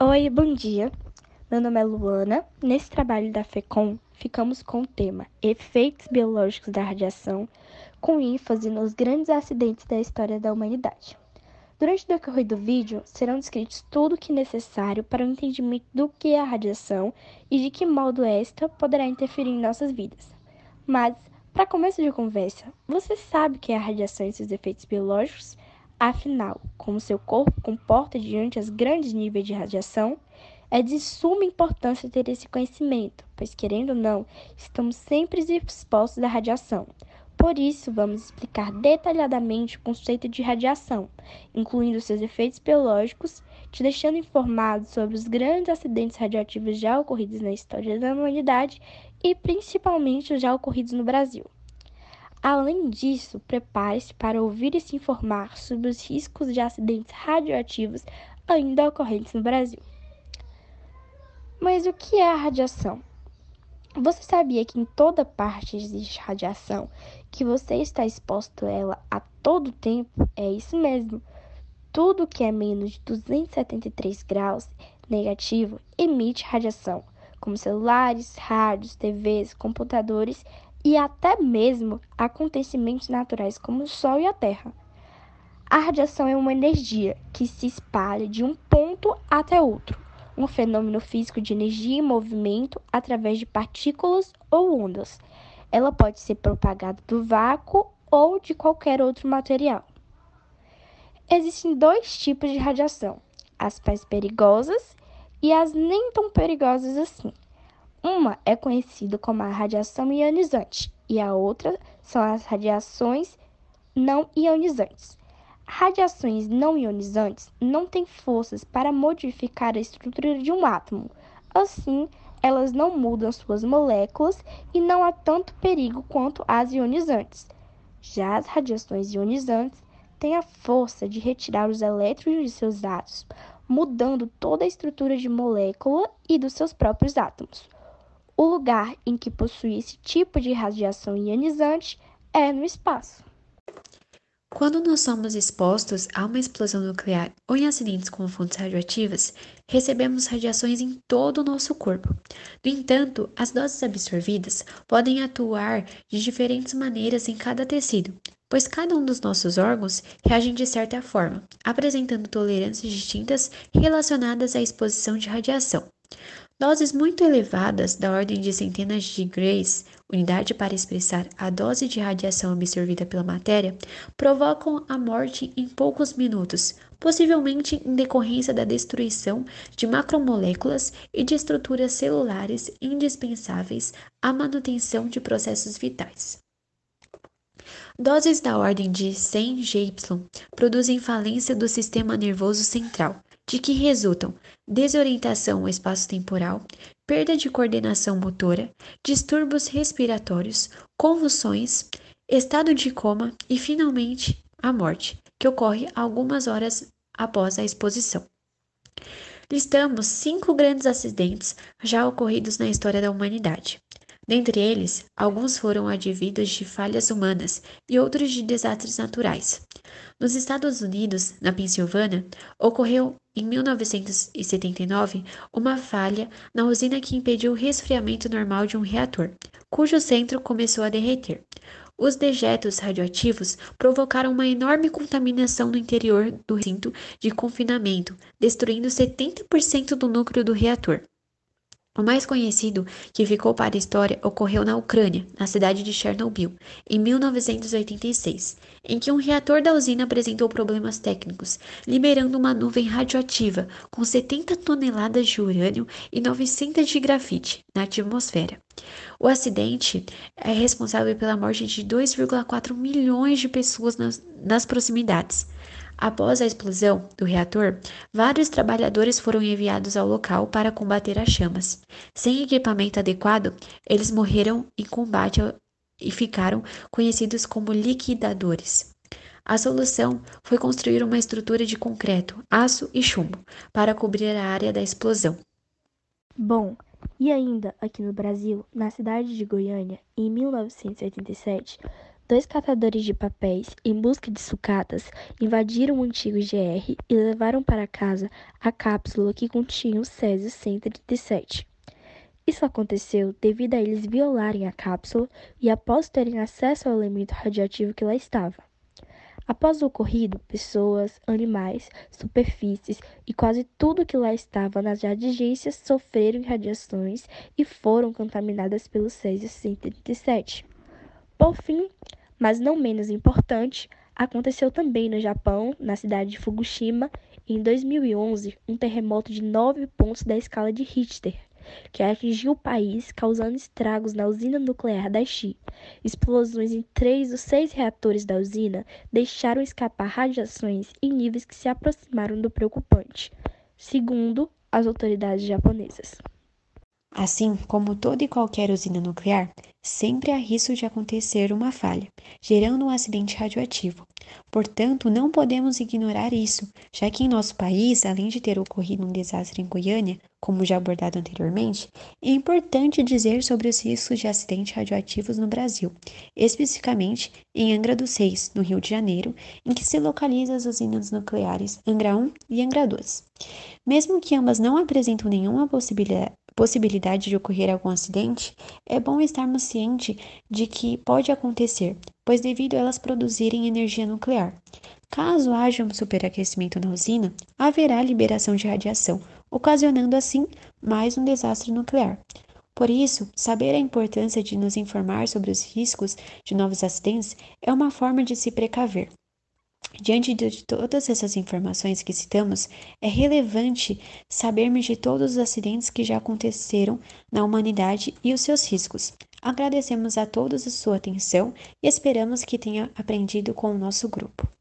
Oi, bom dia. Meu nome é Luana. Nesse trabalho da FECOM, ficamos com o tema Efeitos Biológicos da Radiação, com ênfase nos grandes acidentes da história da humanidade. Durante o decorrer do vídeo, serão descritos tudo o que é necessário para o entendimento do que é a radiação e de que modo esta poderá interferir em nossas vidas. Mas, para começo de conversa, você sabe o que é a radiação e seus efeitos biológicos? Afinal, como seu corpo comporta diante os grandes níveis de radiação, é de suma importância ter esse conhecimento, pois, querendo ou não, estamos sempre expostos à radiação. Por isso, vamos explicar detalhadamente o conceito de radiação, incluindo seus efeitos biológicos, te deixando informado sobre os grandes acidentes radioativos já ocorridos na história da humanidade e principalmente os já ocorridos no Brasil. Além disso, prepare-se para ouvir e se informar sobre os riscos de acidentes radioativos ainda ocorrentes no Brasil. Mas o que é a radiação? Você sabia que em toda parte existe radiação, que você está exposto a ela a todo tempo? É isso mesmo. Tudo que é menos de 273 graus negativo emite radiação, como celulares, rádios, TVs, computadores e até mesmo acontecimentos naturais como o Sol e a Terra. A radiação é uma energia que se espalha de um ponto até outro, um fenômeno físico de energia e movimento através de partículas ou ondas. Ela pode ser propagada do vácuo ou de qualquer outro material. Existem dois tipos de radiação: as mais perigosas e as nem tão perigosas assim. Uma é conhecida como a radiação ionizante e a outra são as radiações não ionizantes. Radiações não ionizantes não têm forças para modificar a estrutura de um átomo. Assim, elas não mudam suas moléculas e não há tanto perigo quanto as ionizantes. Já as radiações ionizantes têm a força de retirar os elétrons de seus átomos, mudando toda a estrutura de molécula e dos seus próprios átomos. O lugar em que possui esse tipo de radiação ionizante é no espaço. Quando nós somos expostos a uma explosão nuclear ou em acidentes com fontes radioativas, recebemos radiações em todo o nosso corpo. No entanto, as doses absorvidas podem atuar de diferentes maneiras em cada tecido, pois cada um dos nossos órgãos reagem de certa forma, apresentando tolerâncias distintas relacionadas à exposição de radiação. Doses muito elevadas, da ordem de centenas de grays, unidade para expressar a dose de radiação absorvida pela matéria, provocam a morte em poucos minutos, possivelmente em decorrência da destruição de macromoléculas e de estruturas celulares indispensáveis à manutenção de processos vitais. Doses da ordem de 100 GY produzem falência do sistema nervoso central, de que resultam desorientação espaço-temporal, perda de coordenação motora, distúrbios respiratórios, convulsões, estado de coma e, finalmente, a morte, que ocorre algumas horas após a exposição. Listamos cinco grandes acidentes já ocorridos na história da humanidade. Dentre eles, alguns foram advidos de falhas humanas e outros de desastres naturais. Nos Estados Unidos, na Pensilvânia, ocorreu em 1979 uma falha na usina que impediu o resfriamento normal de um reator, cujo centro começou a derreter. Os dejetos radioativos provocaram uma enorme contaminação no interior do recinto de confinamento, destruindo 70% do núcleo do reator. O mais conhecido, que ficou para a história, ocorreu na Ucrânia, na cidade de Chernobyl, em 1986, em que um reator da usina apresentou problemas técnicos, liberando uma nuvem radioativa com 70 toneladas de urânio e 900 de grafite na atmosfera. O acidente é responsável pela morte de 2,4 milhões de pessoas nas, nas proximidades. Após a explosão do reator, vários trabalhadores foram enviados ao local para combater as chamas. Sem equipamento adequado, eles morreram em combate e ficaram conhecidos como liquidadores. A solução foi construir uma estrutura de concreto, aço e chumbo para cobrir a área da explosão. Bom, e ainda aqui no Brasil, na cidade de Goiânia, em 1987, dois catadores de papéis, em busca de sucatas, invadiram o antigo GR e levaram para casa a cápsula que continha o Césio 137. Isso aconteceu devido a eles violarem a cápsula e após terem acesso ao elemento radioativo que lá estava. Após o ocorrido, pessoas, animais, superfícies e quase tudo que lá estava nas adjacências sofreram radiações e foram contaminadas pelo Césio 137. Por fim, mas não menos importante, aconteceu também no Japão, na cidade de Fukushima, em 2011, um terremoto de 9 pontos da escala de Richter, que atingiu o país, causando estragos na usina nuclear da Xi. Explosões em três dos seis reatores da usina deixaram escapar radiações em níveis que se aproximaram do preocupante, segundo as autoridades japonesas. Assim como toda e qualquer usina nuclear, sempre há risco de acontecer uma falha, gerando um acidente radioativo. Portanto, não podemos ignorar isso, já que em nosso país, além de ter ocorrido um desastre em Goiânia, como já abordado anteriormente, é importante dizer sobre os riscos de acidentes radioativos no Brasil, especificamente em Angra dos Reis, no Rio de Janeiro, em que se localizam as usinas nucleares Angra 1 e Angra 2. Mesmo que ambas não apresentam nenhuma possibilidade possibilidade de ocorrer algum acidente, é bom estarmos cientes de que pode acontecer, pois devido a elas produzirem energia nuclear. Caso haja um superaquecimento na usina, haverá liberação de radiação, ocasionando assim mais um desastre nuclear. Por isso, saber a importância de nos informar sobre os riscos de novos acidentes é uma forma de se precaver. Diante de todas essas informações que citamos, é relevante sabermos de todos os acidentes que já aconteceram na humanidade e os seus riscos. Agradecemos a todos a sua atenção e esperamos que tenha aprendido com o nosso grupo.